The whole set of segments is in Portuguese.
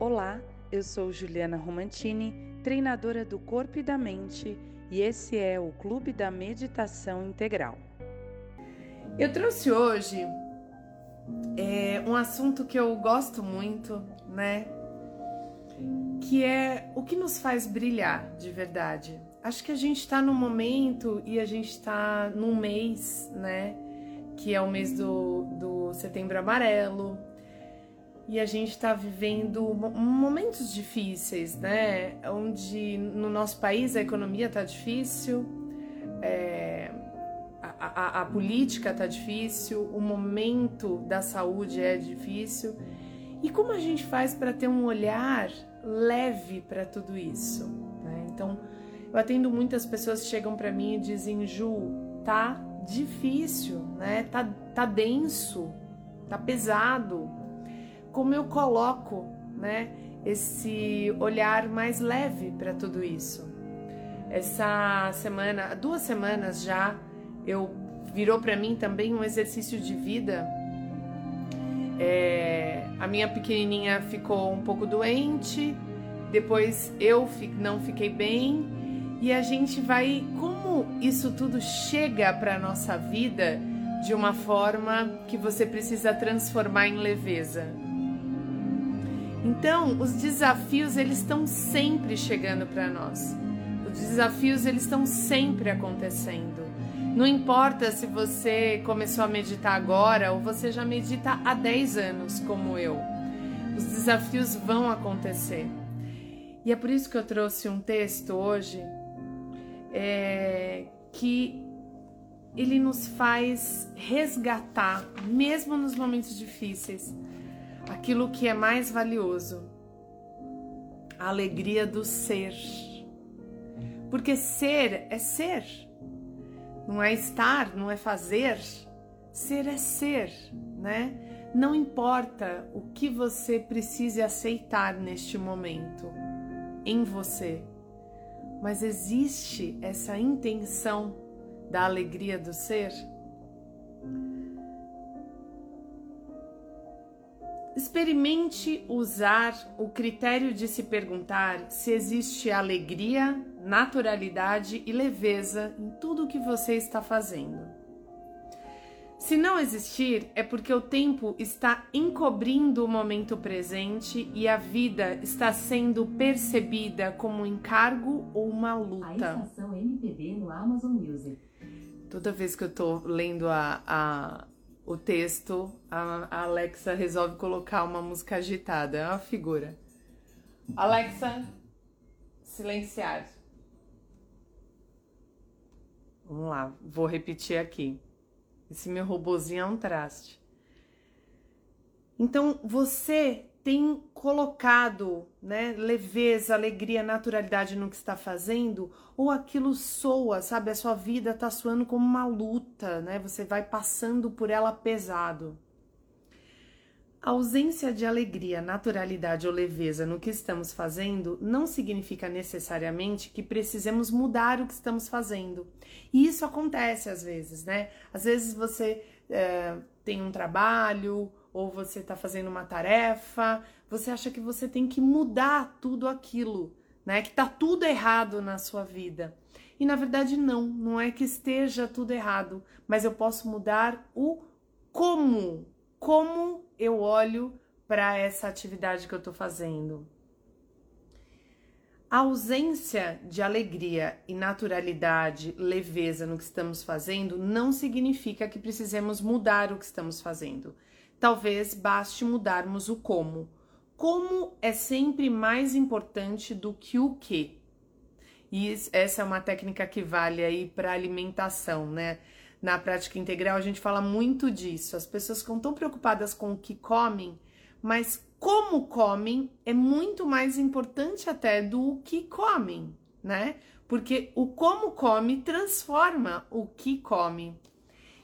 Olá, eu sou Juliana Romantini, treinadora do corpo e da mente, e esse é o Clube da Meditação Integral. Eu trouxe hoje é, um assunto que eu gosto muito, né? Que é o que nos faz brilhar de verdade. Acho que a gente está num momento e a gente está num mês, né? Que é o mês do, do setembro amarelo, e a gente está vivendo momentos difíceis, né? Onde no nosso país a economia está difícil, é, a, a, a, política está difícil, o momento da saúde é difícil. E como a gente faz para ter um olhar leve para tudo isso? Né? Então, eu atendo muitas pessoas que chegam para mim e dizem: Ju, tá difícil, né? Tá, tá denso, tá pesado como eu coloco, né, esse olhar mais leve para tudo isso. Essa semana, duas semanas já, eu virou para mim também um exercício de vida. É, a minha pequenininha ficou um pouco doente, depois eu não fiquei bem e a gente vai como isso tudo chega para nossa vida de uma forma que você precisa transformar em leveza. Então, os desafios eles estão sempre chegando para nós. Os desafios eles estão sempre acontecendo. Não importa se você começou a meditar agora ou você já medita há 10 anos, como eu. Os desafios vão acontecer. E é por isso que eu trouxe um texto hoje é, que ele nos faz resgatar, mesmo nos momentos difíceis, aquilo que é mais valioso, a alegria do ser. Porque ser é ser, não é estar, não é fazer. Ser é ser, né? Não importa o que você precise aceitar neste momento em você, mas existe essa intenção da alegria do ser Experimente usar o critério de se perguntar se existe alegria, naturalidade e leveza em tudo o que você está fazendo. Se não existir, é porque o tempo está encobrindo o momento presente e a vida está sendo percebida como um encargo ou uma luta. A estação MPB no Amazon Music. Toda vez que eu tô lendo a, a o texto, a Alexa resolve colocar uma música agitada. É uma figura. Alexa, silenciar. Vamos lá, vou repetir aqui. Esse meu robozinho é um traste. Então, você tem colocado né, leveza, alegria, naturalidade no que está fazendo, ou aquilo soa, sabe? A sua vida está soando como uma luta, né? Você vai passando por ela pesado. A ausência de alegria, naturalidade ou leveza no que estamos fazendo não significa necessariamente que precisemos mudar o que estamos fazendo. E isso acontece às vezes, né? Às vezes você é, tem um trabalho ou você está fazendo uma tarefa, você acha que você tem que mudar tudo aquilo, né? Que tá tudo errado na sua vida. E na verdade não, não é que esteja tudo errado, mas eu posso mudar o como, como eu olho para essa atividade que eu estou fazendo. A ausência de alegria e naturalidade, leveza no que estamos fazendo não significa que precisemos mudar o que estamos fazendo. Talvez baste mudarmos o como. Como é sempre mais importante do que o que. E essa é uma técnica que vale aí para alimentação, né? Na prática integral a gente fala muito disso. As pessoas ficam tão preocupadas com o que comem, mas como comem é muito mais importante até do que comem, né? Porque o como come transforma o que come.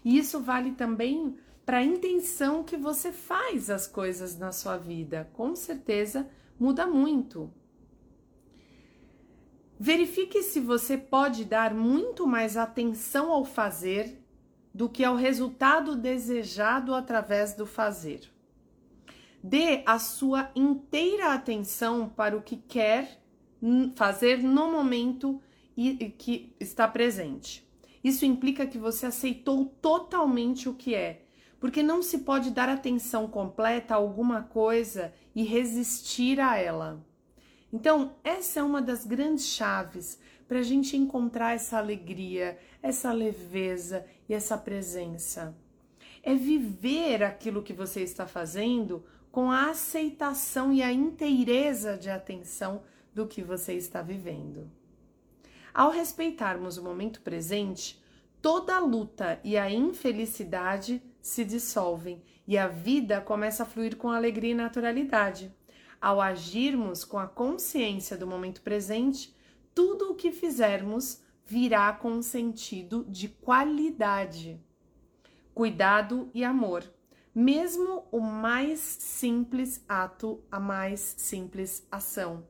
E isso vale também para a intenção que você faz as coisas na sua vida. Com certeza muda muito. Verifique se você pode dar muito mais atenção ao fazer do que ao resultado desejado através do fazer. Dê a sua inteira atenção para o que quer fazer no momento que está presente. Isso implica que você aceitou totalmente o que é, porque não se pode dar atenção completa a alguma coisa e resistir a ela. Então, essa é uma das grandes chaves para a gente encontrar essa alegria, essa leveza e essa presença. É viver aquilo que você está fazendo com a aceitação e a inteireza de atenção do que você está vivendo. Ao respeitarmos o momento presente, toda a luta e a infelicidade se dissolvem e a vida começa a fluir com alegria e naturalidade. Ao agirmos com a consciência do momento presente, tudo o que fizermos virá com um sentido de qualidade, cuidado e amor. Mesmo o mais simples ato, a mais simples ação.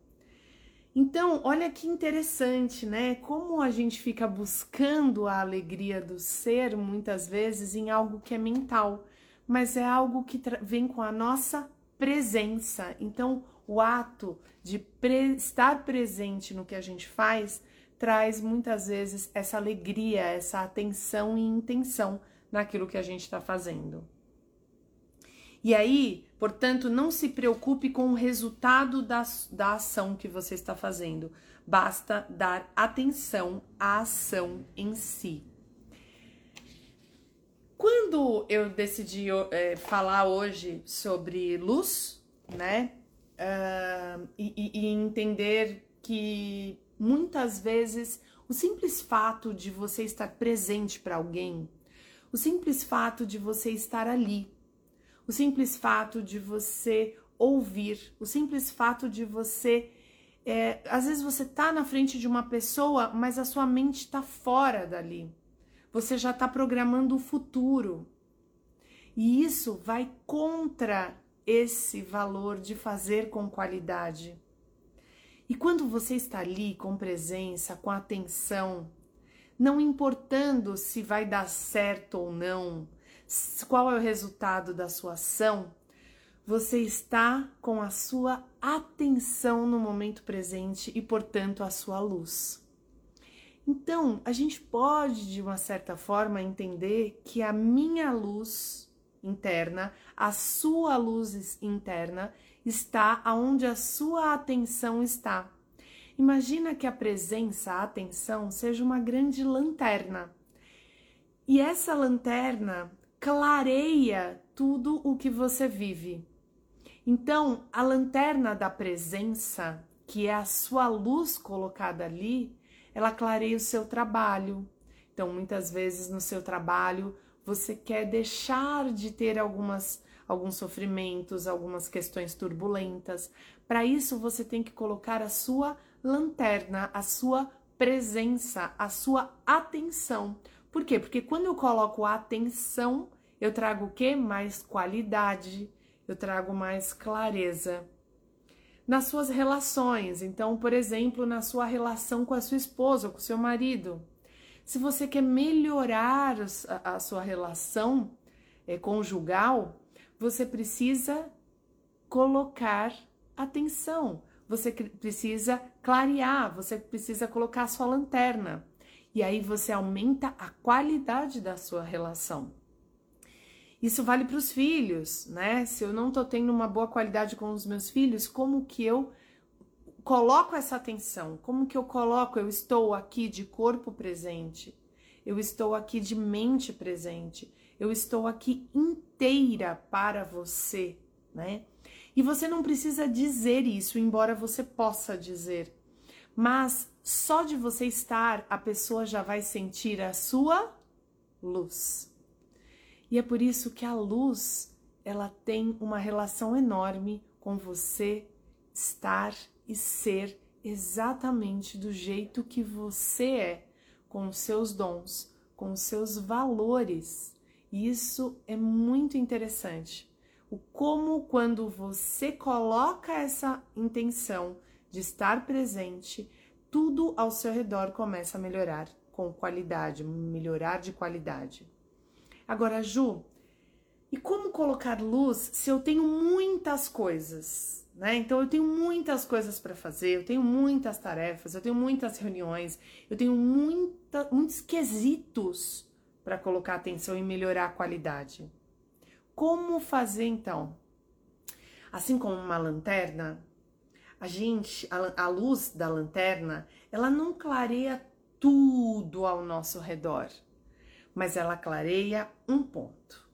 Então, olha que interessante, né? Como a gente fica buscando a alegria do ser muitas vezes em algo que é mental, mas é algo que vem com a nossa presença. Então, o ato de pre estar presente no que a gente faz traz muitas vezes essa alegria, essa atenção e intenção naquilo que a gente está fazendo. E aí, portanto, não se preocupe com o resultado da, da ação que você está fazendo, basta dar atenção à ação em si. Quando eu decidi é, falar hoje sobre luz, né, uh, e, e entender que muitas vezes o simples fato de você estar presente para alguém, o simples fato de você estar ali, o simples fato de você ouvir, o simples fato de você. É, às vezes você tá na frente de uma pessoa, mas a sua mente está fora dali. Você já está programando o futuro. E isso vai contra esse valor de fazer com qualidade. E quando você está ali com presença, com atenção, não importando se vai dar certo ou não, qual é o resultado da sua ação, você está com a sua atenção no momento presente e, portanto, a sua luz. Então, a gente pode, de uma certa forma, entender que a minha luz interna, a sua luz interna, está aonde a sua atenção está. Imagina que a presença, a atenção, seja uma grande lanterna. E essa lanterna clareia tudo o que você vive. Então, a lanterna da presença, que é a sua luz colocada ali, ela clareia o seu trabalho. Então, muitas vezes no seu trabalho, você quer deixar de ter algumas alguns sofrimentos, algumas questões turbulentas. Para isso, você tem que colocar a sua lanterna, a sua presença, a sua atenção. Por quê? Porque quando eu coloco a atenção, eu trago o que? Mais qualidade, eu trago mais clareza. Nas suas relações, então, por exemplo, na sua relação com a sua esposa, com o seu marido. Se você quer melhorar a, sua relação é, conjugal, você precisa colocar atenção, você precisa clarear, você precisa colocar a sua lanterna. E aí você aumenta a qualidade da sua relação. Isso vale para os filhos, né? Se eu não estou tendo uma boa qualidade com os meus filhos, como que eu coloco essa atenção? Como que eu coloco? Eu estou aqui de corpo presente, eu estou aqui de mente presente, eu estou aqui inteira para você, né? E você não precisa dizer isso, embora você possa dizer. Mas só de você estar, a pessoa já vai sentir a sua luz. E é por isso que a luz, ela tem uma relação enorme com você estar e ser exatamente do jeito que você é, com os seus dons, com os seus valores. E isso é muito interessante. O como quando você coloca essa intenção de estar presente, tudo ao seu redor começa a melhorar com qualidade, melhorar de qualidade. Agora, Ju, E como colocar luz se eu tenho muitas coisas? Né? Então eu tenho muitas coisas para fazer, eu tenho muitas tarefas, eu tenho muitas reuniões, eu tenho muita, muitos quesitos para colocar atenção e melhorar a qualidade. Como fazer então? Assim como uma lanterna, a gente, a, a luz da lanterna, ela não clareia tudo ao nosso redor, mas ela clareia um ponto.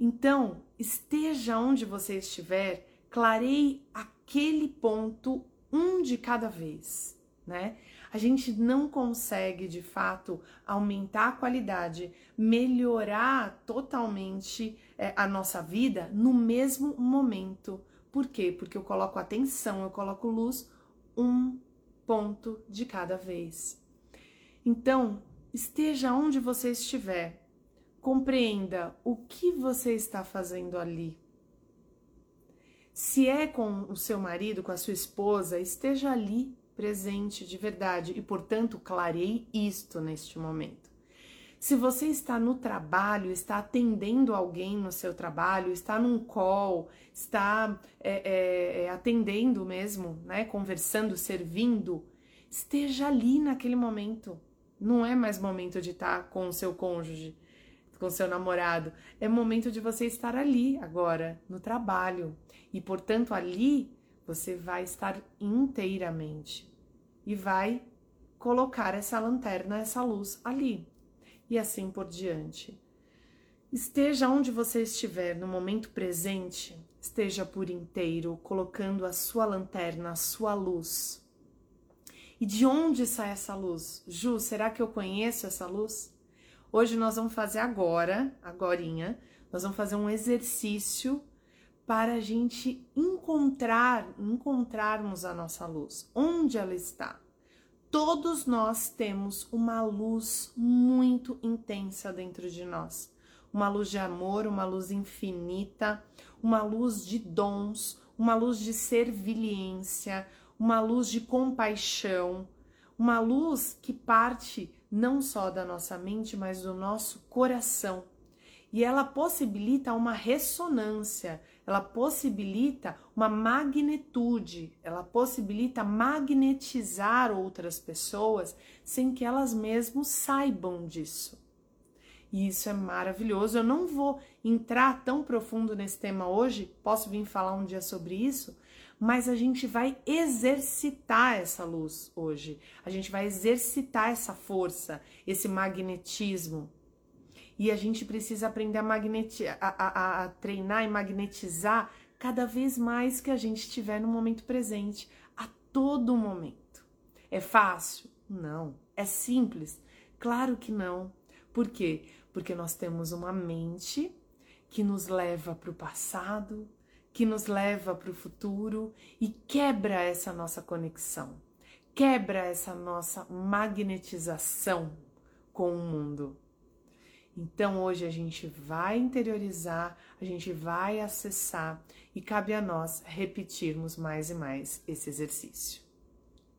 Então, esteja onde você estiver, clareie aquele ponto um de cada vez, né? A gente não consegue de fato aumentar a qualidade, melhorar totalmente é, a nossa vida no mesmo momento. Por quê? Porque eu coloco atenção, eu coloco luz um ponto de cada vez. Então, esteja onde você estiver, compreenda o que você está fazendo ali se é com o seu marido, com a sua esposa, esteja ali presente de verdade e, portanto, clareie isto neste momento. Se você está no trabalho, está atendendo alguém no seu trabalho, está num call, está é, é, é atendendo mesmo, né, conversando, servindo, esteja ali naquele momento. Não é mais momento de estar com o seu cônjuge, com o seu namorado. É momento de você estar ali agora, no trabalho, e, portanto, ali você vai estar inteiramente e vai colocar essa lanterna, essa luz ali. E assim por diante. Esteja onde você estiver no momento presente, esteja por inteiro colocando a sua lanterna, a sua luz. E de onde sai essa luz? Ju, será que eu conheço essa luz? Hoje nós vamos fazer agora, agorinha, nós vamos fazer um exercício para a gente encontrar, encontrarmos a nossa luz. Onde ela está? Todos nós temos uma luz muito intensa dentro de nós. Uma luz de amor, uma luz infinita, uma luz de dons, uma luz de servilência, uma luz de compaixão, uma luz que parte não só da nossa mente, mas do nosso coração. E ela possibilita uma ressonância, ela possibilita uma magnitude, ela possibilita magnetizar outras pessoas sem que elas mesmas saibam disso. E isso é maravilhoso. Eu não vou entrar tão profundo nesse tema hoje, posso vir falar um dia sobre isso, mas a gente vai exercitar essa luz hoje. A gente vai exercitar essa força, esse magnetismo e a gente precisa aprender a, magneti a, a, a treinar e magnetizar cada vez mais que a gente estiver no momento presente, a todo momento. É fácil? Não. É simples? Claro que não. Por quê? Porque nós temos uma mente que nos leva para o passado, que nos leva para o futuro e quebra essa nossa conexão, quebra essa nossa magnetização com o mundo. Então hoje a gente vai interiorizar, a gente vai acessar e cabe a nós repetirmos mais e mais esse exercício.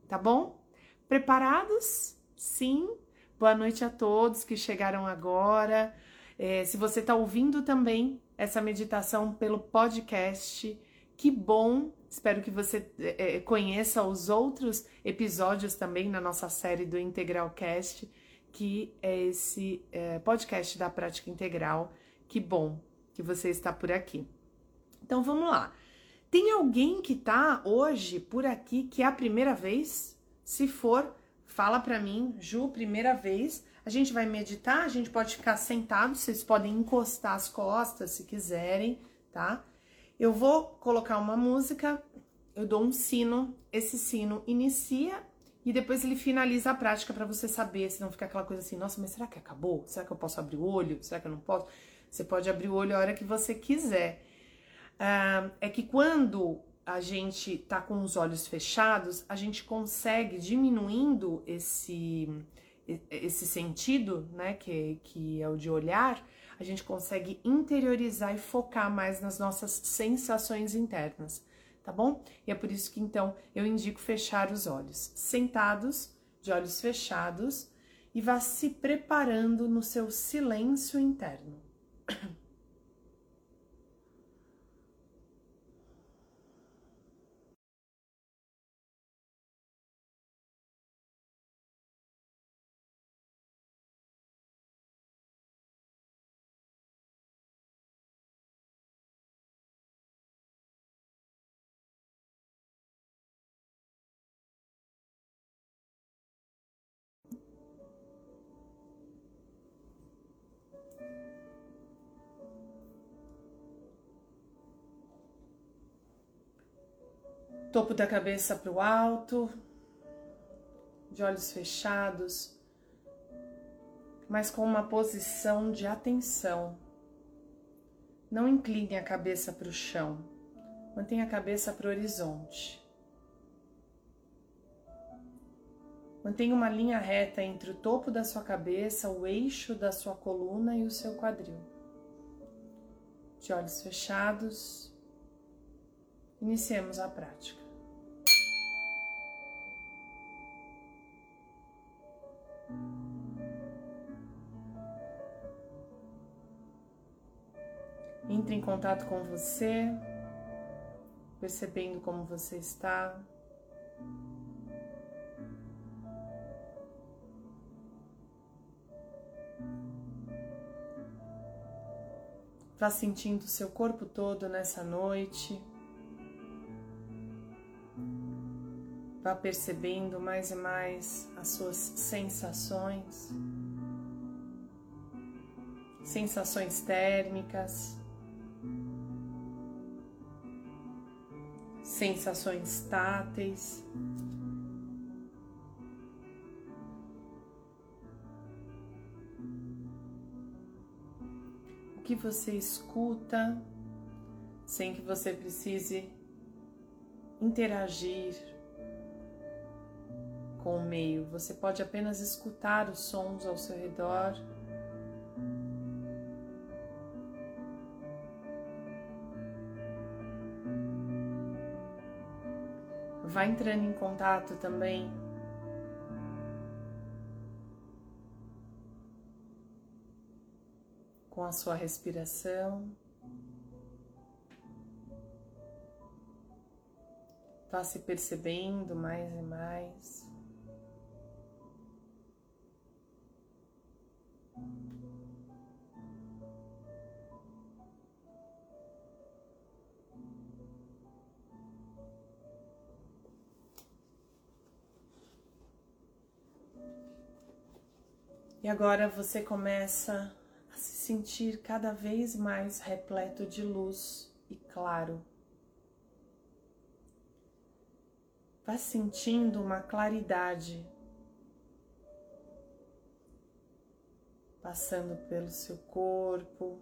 Tá bom? Preparados? Sim. Boa noite a todos que chegaram agora. É, se você está ouvindo também essa meditação pelo podcast, que bom! Espero que você é, conheça os outros episódios também na nossa série do Integral Cast que é esse é, podcast da Prática Integral. Que bom que você está por aqui. Então vamos lá. Tem alguém que tá hoje por aqui que é a primeira vez? Se for, fala para mim, Ju, primeira vez. A gente vai meditar, a gente pode ficar sentado, vocês podem encostar as costas se quiserem, tá? Eu vou colocar uma música, eu dou um sino, esse sino inicia e depois ele finaliza a prática para você saber, se não fica aquela coisa assim, nossa, mas será que acabou? Será que eu posso abrir o olho? Será que eu não posso? Você pode abrir o olho a hora que você quiser. Ah, é que quando a gente tá com os olhos fechados, a gente consegue diminuindo esse esse sentido, né, que, que é o de olhar, a gente consegue interiorizar e focar mais nas nossas sensações internas tá bom? E é por isso que então eu indico fechar os olhos, sentados, de olhos fechados, e vá se preparando no seu silêncio interno. Topo da cabeça para o alto, de olhos fechados, mas com uma posição de atenção. Não incline a cabeça para o chão, mantenha a cabeça para o horizonte. Mantenha uma linha reta entre o topo da sua cabeça, o eixo da sua coluna e o seu quadril. De olhos fechados, iniciemos a prática. Entre em contato com você, percebendo como você está. Vá sentindo seu corpo todo nessa noite. Vá percebendo mais e mais as suas sensações, sensações térmicas, sensações táteis. O que você escuta sem que você precise interagir com o meio. Você pode apenas escutar os sons ao seu redor. Vai entrando em contato também com a sua respiração. Vá se percebendo mais e mais. E agora você começa a se sentir cada vez mais repleto de luz e claro. Vá sentindo uma claridade passando pelo seu corpo,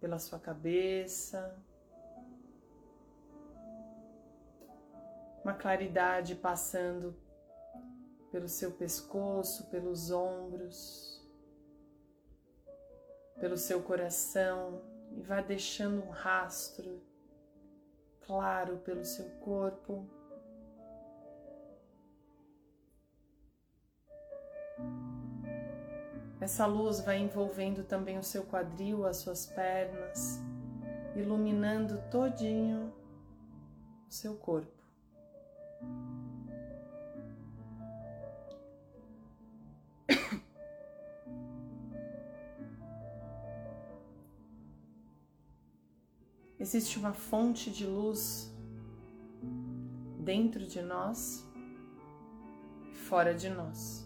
pela sua cabeça. Uma claridade passando pelo seu pescoço, pelos ombros, pelo seu coração e vá deixando um rastro claro pelo seu corpo. Essa luz vai envolvendo também o seu quadril, as suas pernas, iluminando todinho o seu corpo. Existe uma fonte de luz dentro de nós e fora de nós.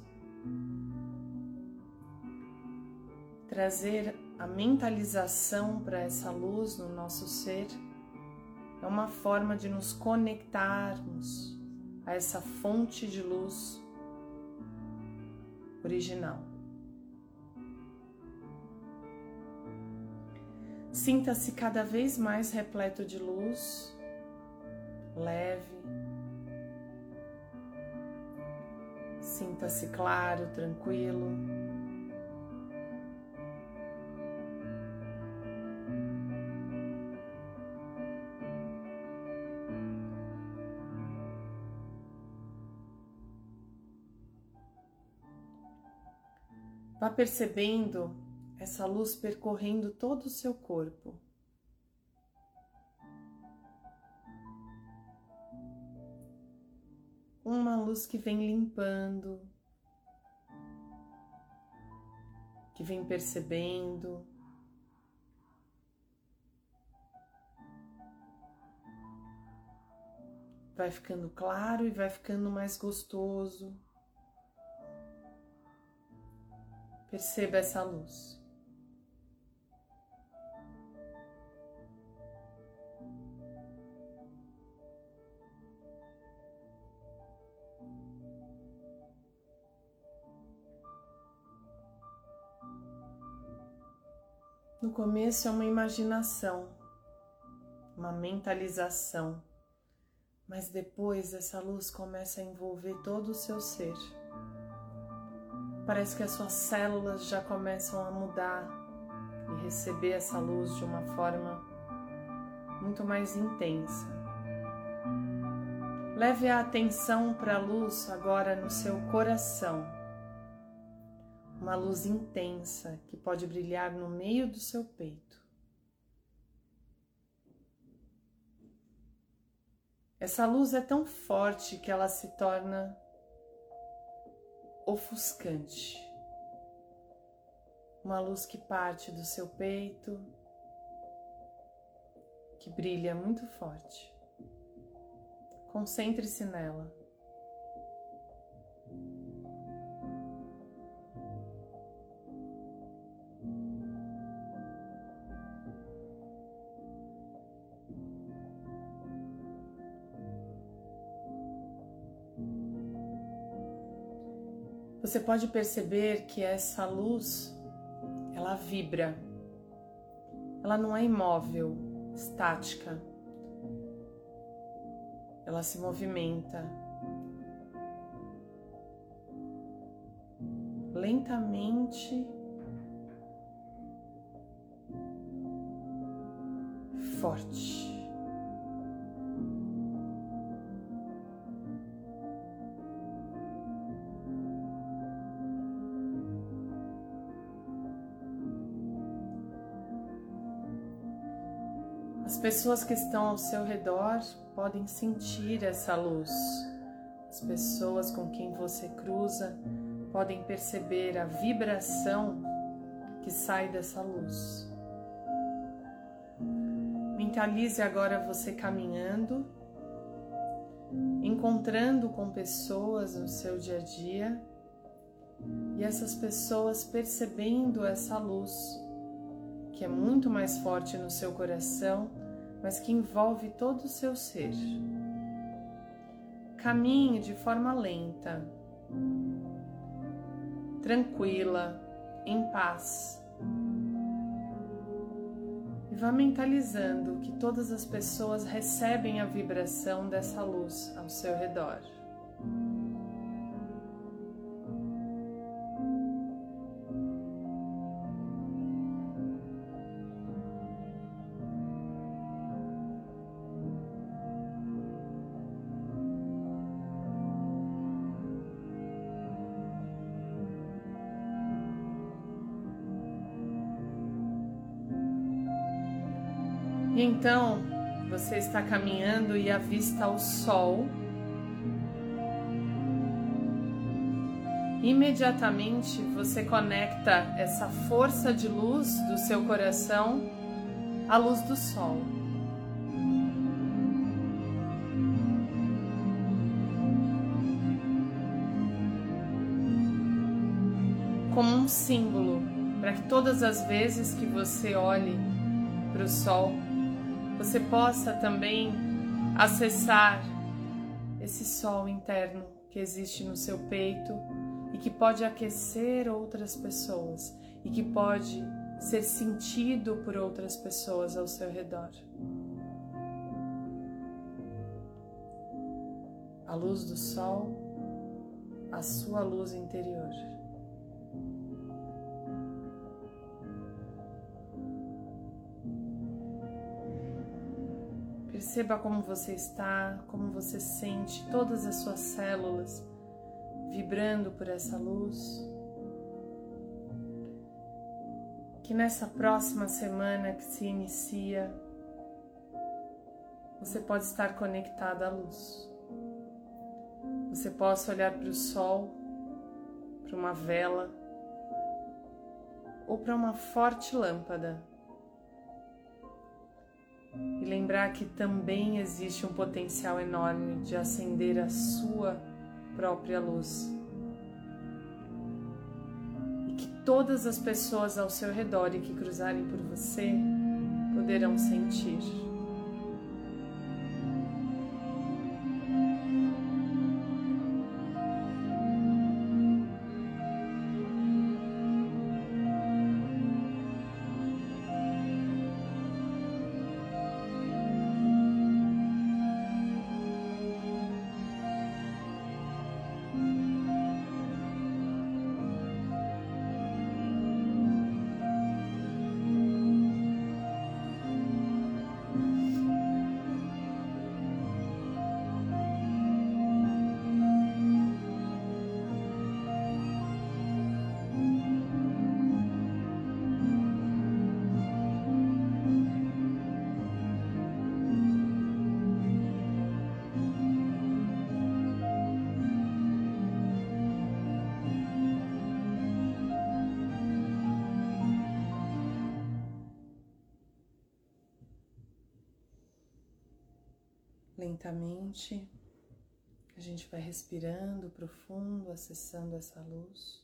Trazer a mentalização para essa luz no nosso ser é uma forma de nos conectarmos a essa fonte de luz original. Sinta-se cada vez mais repleto de luz, leve. Sinta-se claro, tranquilo. Vá percebendo essa luz percorrendo todo o seu corpo. Uma luz que vem limpando, que vem percebendo. Vai ficando claro e vai ficando mais gostoso. Perceba essa luz. Começo é uma imaginação, uma mentalização, mas depois essa luz começa a envolver todo o seu ser. Parece que as suas células já começam a mudar e receber essa luz de uma forma muito mais intensa. Leve a atenção para a luz agora no seu coração uma luz intensa que pode brilhar no meio do seu peito. Essa luz é tão forte que ela se torna ofuscante. Uma luz que parte do seu peito, que brilha muito forte. Concentre-se nela. Você pode perceber que essa luz, ela vibra. Ela não é imóvel, estática. Ela se movimenta. Lentamente, forte. Pessoas que estão ao seu redor podem sentir essa luz. As pessoas com quem você cruza podem perceber a vibração que sai dessa luz. Mentalize agora você caminhando, encontrando com pessoas no seu dia a dia e essas pessoas percebendo essa luz que é muito mais forte no seu coração mas que envolve todo o seu ser. Caminhe de forma lenta, tranquila, em paz. E vá mentalizando que todas as pessoas recebem a vibração dessa luz ao seu redor. Então você está caminhando e avista o sol. Imediatamente você conecta essa força de luz do seu coração à luz do sol. Como um símbolo para que todas as vezes que você olhe para o sol, você possa também acessar esse sol interno que existe no seu peito e que pode aquecer outras pessoas e que pode ser sentido por outras pessoas ao seu redor. A luz do sol, a sua luz interior. Perceba como você está, como você sente todas as suas células vibrando por essa luz. Que nessa próxima semana que se inicia, você pode estar conectado à luz. Você possa olhar para o sol, para uma vela ou para uma forte lâmpada e lembrar que também existe um potencial enorme de acender a sua própria luz. E que todas as pessoas ao seu redor e que cruzarem por você poderão sentir. Lentamente a gente vai respirando profundo, acessando essa luz.